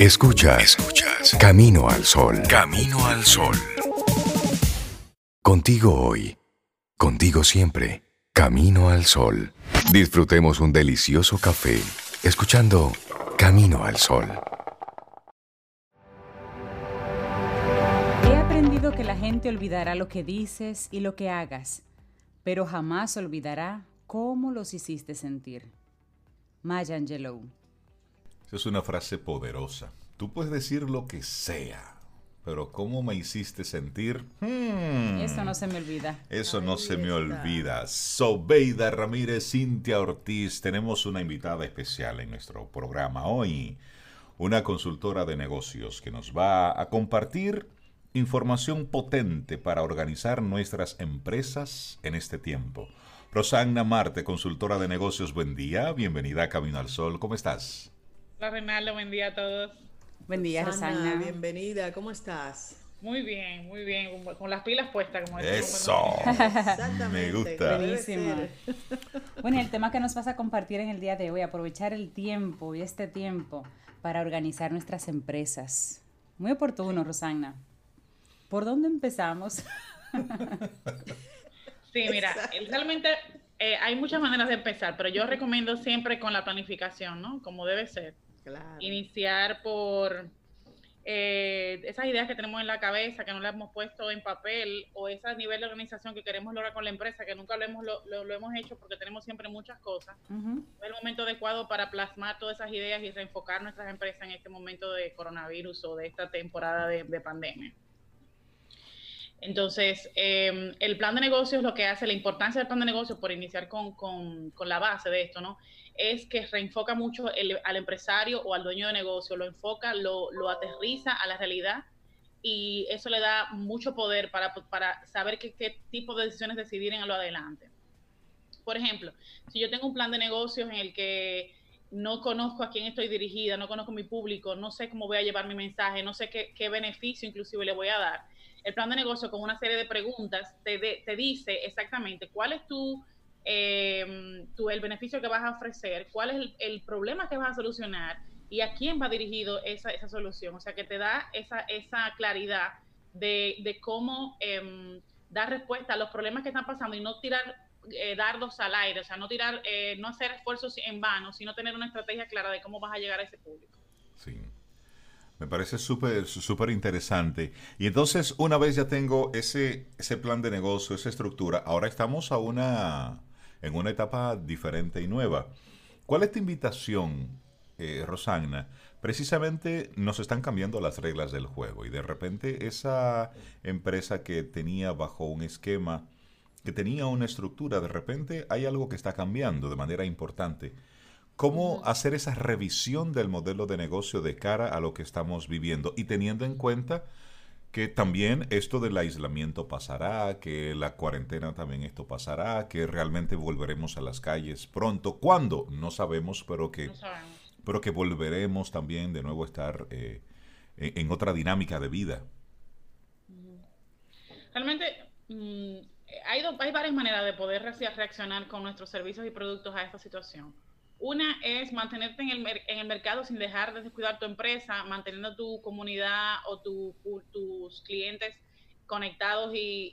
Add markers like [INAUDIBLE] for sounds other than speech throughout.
Escuchas, escuchas. Camino al sol. Camino al sol. Contigo hoy. Contigo siempre. Camino al sol. Disfrutemos un delicioso café. Escuchando Camino al sol. He aprendido que la gente olvidará lo que dices y lo que hagas, pero jamás olvidará cómo los hiciste sentir. Maya Angelou. Esa es una frase poderosa. Tú puedes decir lo que sea, pero cómo me hiciste sentir. Hmm. Eso no se me olvida. Eso no se me olvida. Sobeida Ramírez, Cintia Ortiz, tenemos una invitada especial en nuestro programa hoy. Una consultora de negocios que nos va a compartir información potente para organizar nuestras empresas en este tiempo. Rosanna Marte, consultora de negocios, buen día, bienvenida a Camino al Sol, ¿cómo estás? Hola Renaldo, buen día a todos. Buen día, Rosanna. Bienvenida, ¿cómo estás? Muy bien, muy bien, con, las pilas puestas, como Eso. Me gusta. Buenísimo. Bueno, el tema que nos vas a compartir en el día de hoy, aprovechar el tiempo y este tiempo para organizar nuestras empresas. Muy oportuno, Rosanna. ¿Por dónde empezamos? Sí, mira, realmente eh, hay muchas maneras de empezar, pero yo recomiendo siempre con la planificación, ¿no? Como debe ser. Claro. Iniciar por eh, esas ideas que tenemos en la cabeza, que no las hemos puesto en papel, o ese nivel de organización que queremos lograr con la empresa, que nunca lo hemos, lo, hemos hecho porque tenemos siempre muchas cosas. Es el momento adecuado para plasmar todas esas ideas y reenfocar nuestras empresas en este momento de coronavirus o de esta temporada de pandemia. Entonces, em, el plan de negocios lo que hace, la importancia del plan de negocios, por iniciar con, la base de esto, ¿no? Es que reenfoca mucho al empresario o al dueño de negocio, lo enfoca, lo, aterriza a la realidad y eso le da mucho poder para, saber qué, qué, tipo de decisiones decidir en lo adelante. Por ejemplo, si yo tengo un plan de negocios en el que no conozco a quién estoy dirigida, no conozco mi público, no sé cómo voy a llevar mi mensaje, no sé qué, qué beneficio inclusive le voy a dar, el plan de negocio con una serie de preguntas te, te dice exactamente cuál es tu, eh, tu, el beneficio que vas a ofrecer, cuál es el, problema que vas a solucionar y a quién va dirigido esa, esa solución. O sea, que te da esa, esa claridad de, de cómo em, dar respuesta a los problemas que están pasando y no tirar eh, dardos al aire, o sea, no tirar, eh, no hacer esfuerzos en vano, sino tener una estrategia clara de cómo vas a llegar a ese público. Sí. Me parece súper súper interesante. Y entonces, una vez ya tengo ese, ese plan de negocio, esa estructura, ahora estamos a una, en una etapa diferente y nueva. ¿Cuál es tu invitación, eh, Rosanna? Precisamente nos están cambiando las reglas del juego y de repente esa empresa que tenía bajo un esquema, que tenía una estructura, de repente hay algo que está cambiando de manera importante. ¿Cómo hacer esa revisión del modelo de negocio de cara a lo que estamos viviendo y teniendo en cuenta que también esto del aislamiento pasará, que la cuarentena también esto pasará, que realmente volveremos a las calles pronto. ¿Cuándo? No sabemos, pero que, Pero que volveremos también de nuevo a estar eh, en, otra dinámica de vida. Realmente mm, hay, hay varias maneras de poder reaccionar con nuestros servicios y productos a esta situación. Una es mantenerte en el, en el mercado sin dejar de descuidar tu empresa, manteniendo tu comunidad o tus clientes conectados y,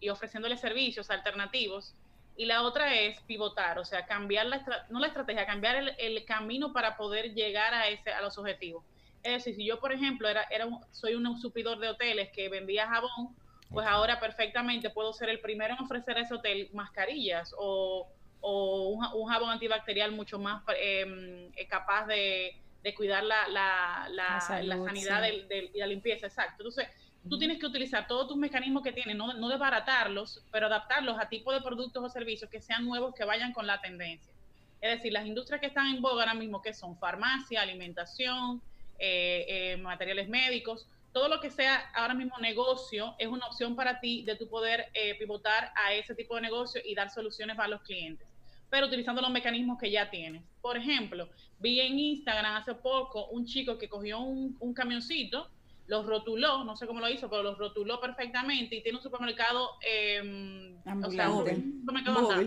y, ofreciéndoles servicios alternativos. Y la otra es pivotar, o sea, cambiar la, no la estrategia, cambiar el, camino para poder llegar a, ese, a los objetivos. Es decir, si yo, por ejemplo, era, era soy un supidor de hoteles que vendía jabón, pues ahora perfectamente puedo ser el primero en ofrecer a ese hotel mascarillas o o un, jabón antibacterial mucho más em, eh, capaz de, cuidar la, la, la, sanidad y la limpieza, exacto. Entonces, tú tienes que utilizar todos tus mecanismos que tienes, no, no desbaratarlos, pero adaptarlos a tipo de productos o servicios que sean nuevos, que vayan con la tendencia. Es decir, las industrias que están en boga ahora mismo, que son farmacia, alimentación, eh, eh, materiales médicos, todo lo que sea ahora mismo negocio es una opción para ti de tu poder pivotar a ese tipo de negocio y dar soluciones para los clientes pero utilizando los mecanismos que ya tienes. Por ejemplo, vi en Instagram hace poco un chico que cogió un, camioncito, los rotuló, no sé cómo lo hizo, pero los rotuló perfectamente y tiene un supermercado, eh, o sea, un supermercado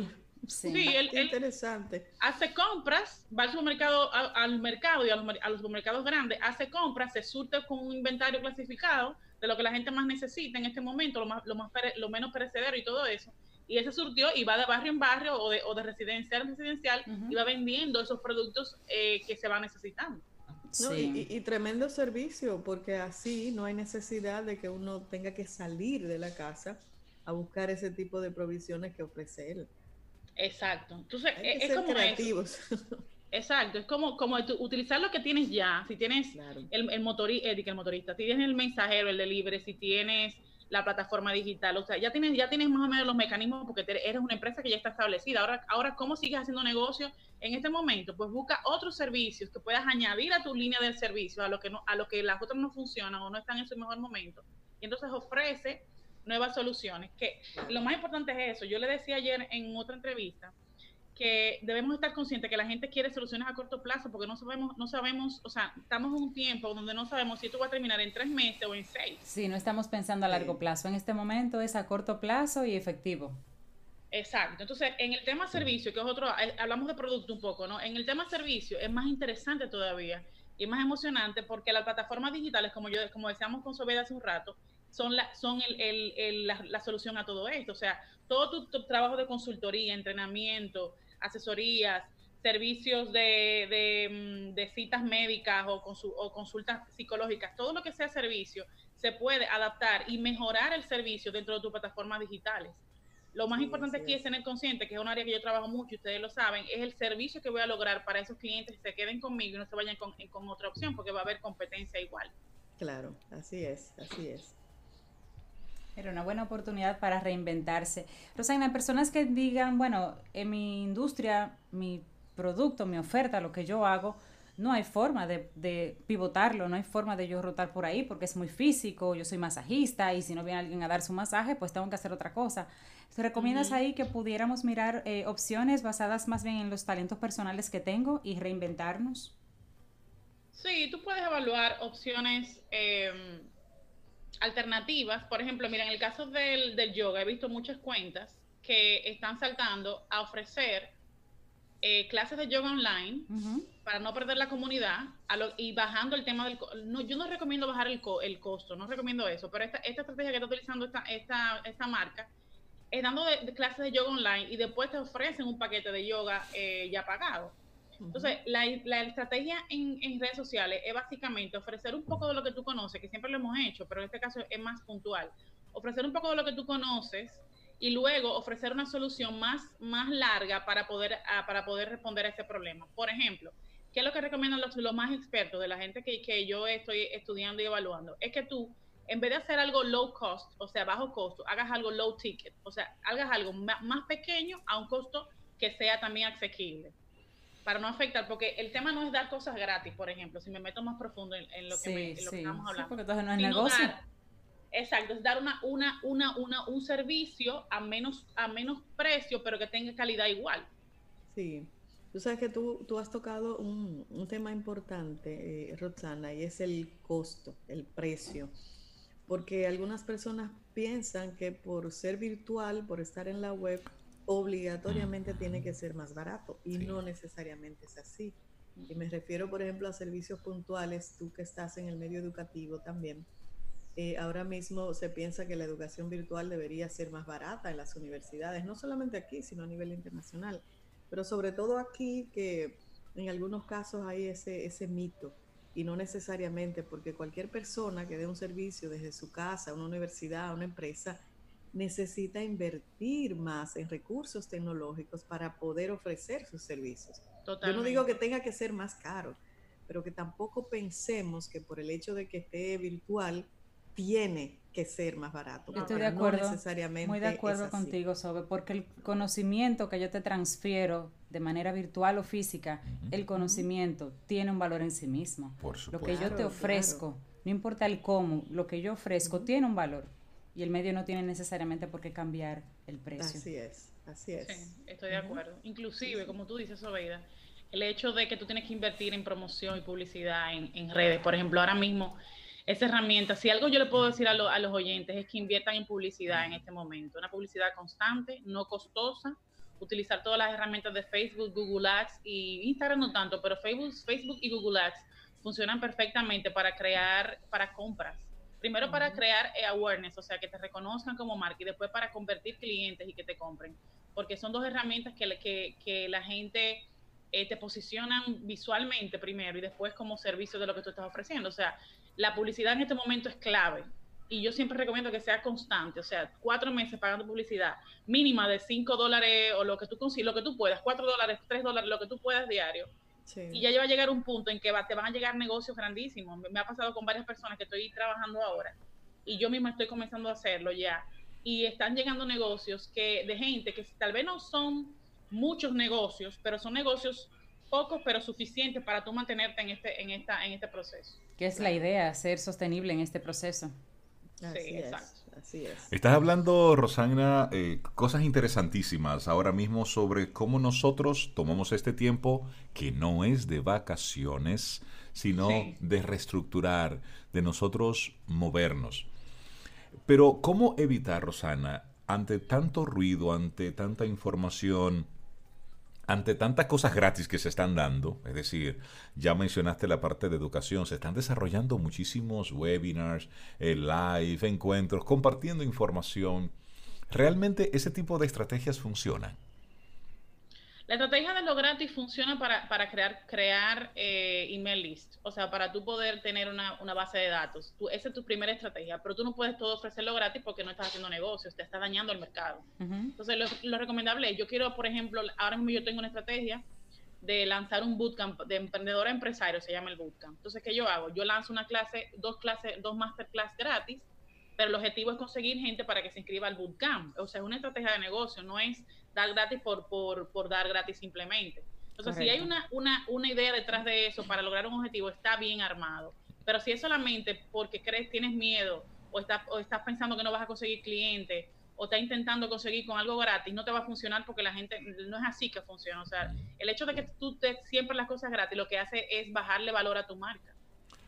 Sí, él, interesante. Hace compras, va al supermercado, al mercado y a los, supermercados grandes, hace compras, se surte con un inventario clasificado de lo que la gente más necesita en este momento, lo, más, lo, más lo menos perecedero y todo eso. Y ese surtió y va de barrio en barrio o de, o de residencial en residencial y va vendiendo esos productos eh, que se van necesitando. y, tremendo servicio, porque así no hay necesidad de que uno tenga que salir de la casa a buscar ese tipo de provisiones que ofrece él. Exacto. Entonces, es, como creativos. Exacto, es como, como utilizar lo que tienes ya. Si tienes el, el, motori, eh, el motorista, si tienes el mensajero, el delivery, si tienes la plataforma digital, o sea, ya tienes, ya tienes más o menos los mecanismos porque eres una empresa que ya está establecida. Ahora, ahora, ¿cómo sigues haciendo negocio en este momento? Pues busca otros servicios que puedas añadir a tu línea de servicio, a lo que no, a lo que las otras no funcionan o no están en su mejor momento. Y entonces ofrece nuevas soluciones. Que lo más importante es eso. Yo le decía ayer en otra entrevista que debemos estar conscientes que la gente quiere soluciones a corto plazo porque no sabemos, no sabemos, o sea, estamos en un tiempo donde no sabemos si esto va a terminar en tres meses o en seis. Sí, no estamos pensando a largo plazo. En este momento es a corto plazo y efectivo. Exacto. Entonces, en el tema servicio, que es otro, eh, hablamos de producto un poco, ¿no? En el tema servicio es más interesante todavía y más emocionante porque las plataformas digitales, como yo, como decíamos con Sobeda hace un rato, son, la, son el, la, solución a todo esto. O sea, todo tu, trabajo de consultoría, entrenamiento, asesorías, servicios de, mm, citas médicas o, o consultas psicológicas, todo lo que sea servicio, se puede adaptar y mejorar el servicio dentro de tus plataformas digitales. Lo más importante aquí es. tener consciente, que es un área que yo trabajo mucho, y ustedes lo saben, es el servicio que voy a lograr para esos clientes que se queden conmigo y no se vayan con, con otra opción, porque va a haber competencia igual. Claro, así es, así es. Era una buena oportunidad para reinventarse. Rosana, personas que digan, bueno, en mi industria, mi producto, mi oferta, lo que yo hago, no hay forma de, pivotarlo, no hay forma de yo rotar por ahí porque es muy físico, yo soy masajista y si no viene alguien a dar su masaje, pues tengo que hacer otra cosa. ¿Te recomiendas ahí que pudiéramos mirar eh, opciones basadas más bien en los talentos personales que tengo y reinventarnos? Sí, tú puedes evaluar opciones eh, alternativas, por ejemplo, mira, en el caso del, yoga, he visto muchas cuentas que están saltando a ofrecer eh, clases de yoga online para no perder la comunidad y bajando el tema del... No, yo no recomiendo bajar el, el costo, no recomiendo eso, pero esta, esta estrategia que está utilizando esta, esta, esta marca es dando clases de yoga online y después te ofrecen un paquete de yoga eh, ya pagado. Entonces, la, la estrategia en, en, redes sociales es básicamente ofrecer un poco de lo que tú conoces, que siempre lo hemos hecho, pero en este caso es más puntual. Ofrecer un poco de lo que tú conoces y luego ofrecer una solución más, más larga para poder, ah, para poder responder a ese problema. Por ejemplo, ¿qué es lo que recomiendan los, los más expertos de la gente que, que yo estoy estudiando y evaluando? Es que tú, en vez de hacer algo low cost, o sea, bajo costo, hagas algo low ticket, o sea, hagas algo más pequeño a un costo que sea también asequible para no afectar, porque el tema no es dar cosas gratis, por ejemplo, si me meto más profundo en, lo, que estamos hablando. Sí, porque entonces no es negocio. exacto, es dar una, una, una, una, un servicio a menos, a menos precio, pero que tenga calidad igual. Sí. Tú sabes que tú, tú has tocado un, un tema importante, eh, Roxana, y es el costo, el precio. Porque algunas personas piensan que por ser virtual, por estar en la web, obligatoriamente tiene que ser más barato y no necesariamente es así. Y me refiero, por ejemplo, a servicios puntuales, tú que estás en el medio educativo también. Eh, ahora mismo se piensa que la educación virtual debería ser más barata en las universidades, no solamente aquí, sino a nivel internacional, pero sobre todo aquí que en algunos casos hay ese, ese mito y no necesariamente porque cualquier persona que dé un servicio desde su casa, una universidad, una empresa, necesita invertir más en recursos tecnológicos para poder ofrecer sus servicios. Yo no digo que tenga que ser más caro, pero que tampoco pensemos que por el hecho de que esté virtual tiene que ser más barato. Estoy de acuerdo, necesariamente muy de acuerdo contigo, Sobe, porque el conocimiento que yo te transfiero de manera virtual o física, el conocimiento tiene un valor en sí mismo. Por Lo que yo te ofrezco, no importa el cómo, lo que yo ofrezco tiene un valor y el medio no tiene necesariamente por qué cambiar el precio. Así es, así es. Sí, estoy de acuerdo. Inclusive, como tú dices, Sobeida, el hecho de que tú tienes que invertir en promoción y publicidad en, redes, por ejemplo, ahora mismo, esa herramienta, si algo yo le puedo decir a, a los oyentes es que inviertan en publicidad en este momento, una publicidad constante, no costosa, utilizar todas las herramientas de Facebook, Google Ads y Instagram no tanto, pero Facebook, Facebook y Google Ads funcionan perfectamente para crear, para compras. Primero para crear eh, awareness, o sea, que te reconozcan como marca y después para convertir clientes y que te compren. Porque son dos herramientas que, que, que la gente eh, te posicionan visualmente primero y después como servicio de lo que tú estás ofreciendo. O sea, la publicidad en este momento es clave. Y yo siempre recomiendo que sea constante, o sea, cuatro meses pagando publicidad mínima de cinco dólares o lo que tú lo que tú puedas, cuatro dólares, tres dólares, lo que tú puedas diario. Y ya va a llegar un punto en que va, te van a llegar negocios grandísimos. Me, ha pasado con varias personas que estoy trabajando ahora y yo misma estoy comenzando a hacerlo ya. Y están llegando negocios que de gente que tal vez no son muchos negocios, pero son negocios pocos pero suficientes para tú mantenerte en este, en esta, en este proceso. ¿Qué es la idea? Ser sostenible en este proceso. Así sí, exacto. Así es. Estás hablando, Rosana, eh, cosas interesantísimas ahora mismo sobre cómo nosotros tomamos este tiempo que no es de vacaciones, sino de reestructurar, de nosotros movernos. Pero, ¿cómo evitar, Rosana, ante tanto ruido, ante tanta información, ante tantas cosas gratis que se están dando, es decir, ya mencionaste la parte de educación, se están desarrollando muchísimos webinars, eh, live, encuentros, compartiendo información. ¿Realmente ese tipo de estrategias funcionan? La estrategia de lo gratis funciona para, para crear, crear eh, email list, o sea, para tú poder tener una, una base de datos. Tú, esa es tu primera estrategia, pero tú no puedes todo ofrecerlo gratis porque no estás haciendo negocios, te estás dañando el mercado. Entonces, lo, lo, recomendable es, yo quiero, por ejemplo, ahora mismo yo tengo una estrategia de lanzar un bootcamp de emprendedor a empresario, se llama el bootcamp. Entonces, ¿qué yo hago? Yo lanzo una clase, dos clases, dos masterclass gratis, pero el objetivo es conseguir gente para que se inscriba al bootcamp. O sea, es una estrategia de negocio, no es dar gratis por, por, por dar gratis simplemente. Entonces, si hay una, una, una idea detrás de eso para lograr un objetivo, está bien armado. Pero si es solamente porque crees, tienes miedo o, estás, o estás pensando que no vas a conseguir clientes o estás intentando conseguir con algo gratis, no te va a funcionar porque la gente no es así que funciona. O sea, el hecho de que tú te siempre las cosas gratis lo que hace es bajarle valor a tu marca.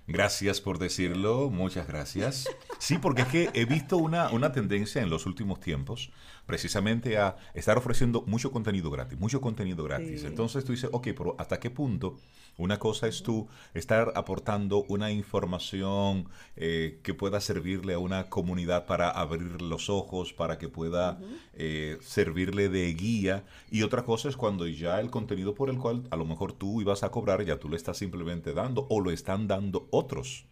Gracias por decirlo, muchas gracias. Sí, porque es que he visto una, una tendencia en los últimos tiempos precisamente a estar ofreciendo mucho contenido gratis, mucho contenido gratis. Entonces tú dices, ok, pero ¿hasta qué punto? Una cosa es tú estar aportando una información eh, que pueda servirle a una comunidad para abrir los ojos, para que pueda eh, servirle de guía. Y otra cosa es cuando ya el contenido por el cual a lo mejor tú ibas a cobrar, ya tú le estás simplemente dando o lo están dando otros.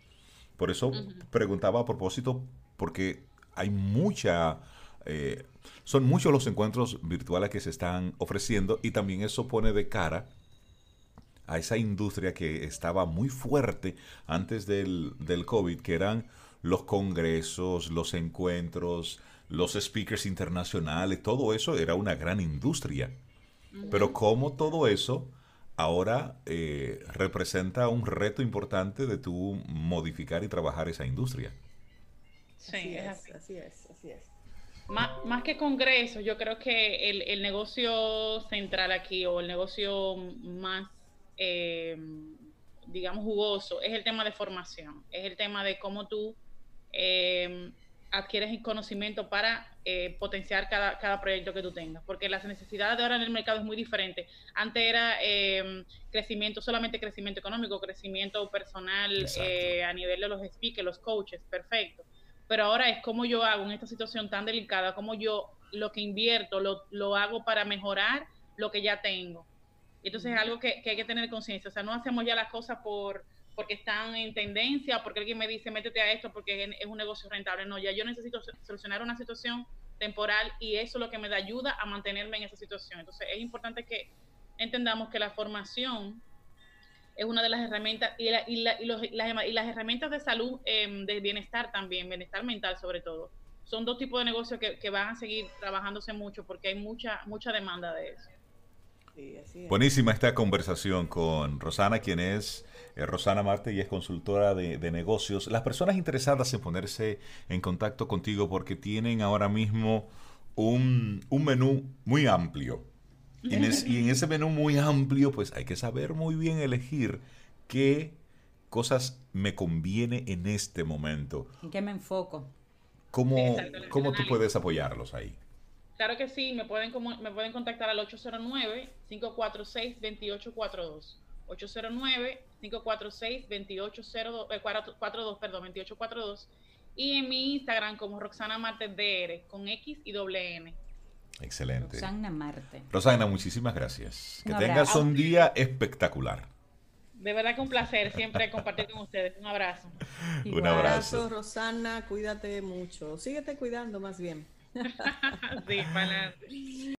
Por eso preguntaba a propósito, porque hay mucha eh, son muchos los encuentros virtuales que se están ofreciendo y también eso pone de cara a esa industria que estaba muy fuerte antes del, del COVID, que eran los congresos, los encuentros, los speakers internacionales, todo eso era una gran industria. Pero como todo eso ahora eh, representa un reto importante de tú modificar y trabajar esa industria. Sí, así es, así es. Más, que congresos, yo creo que el, negocio central aquí o el negocio más, eh, digamos, jugoso es el tema de formación, es el tema de cómo tú eh, adquieres conocimiento para eh, potenciar cada, cada, proyecto que tú tengas, porque las necesidades de ahora en el mercado es muy diferente. Antes era crecimiento, solamente crecimiento económico, crecimiento personal a nivel de los speakers, los coaches, perfecto pero ahora es como yo hago en esta situación tan delicada, como yo lo que invierto lo, lo hago para mejorar lo que ya tengo. Entonces es algo que, que hay que tener conciencia, o sea, no hacemos ya las cosas por porque están en tendencia, porque alguien me dice, métete a esto porque es un negocio rentable. No, ya yo necesito solucionar una situación temporal y eso es lo que me da ayuda a mantenerme en esa situación. Entonces es importante que entendamos que la formación es una de las herramientas, y, y, las, y las, herramientas de salud, em, de bienestar también, bienestar mental sobre todo, son dos tipos de negocios que, van a seguir trabajándose mucho porque hay mucha, mucha demanda de eso. Buenísima esta conversación con Rosana, quien es eh, Rosana Marte y es consultora de, de, negocios. Las personas interesadas en ponerse en contacto contigo porque tienen ahora mismo un, un menú muy amplio y en, ese menú muy amplio, pues hay que saber muy bien elegir qué cosas me conviene en este momento. ¿En qué me enfoco? ¿Cómo, cómo tú puedes apoyarlos ahí? Claro que sí, me pueden, me pueden contactar al 809-546-2842. 809-546-2842, eh, perdón, 2842. Y en mi Instagram como Roxana Marte DR, con X y doble N. Excelente. Roxana Marte. Roxana, muchísimas gracias. Que tengas un día espectacular. De verdad que un placer siempre compartir con ustedes. Un abrazo. un abrazo. Rosana. Cuídate mucho. Síguete cuidando más bien. [LAUGHS] sí, para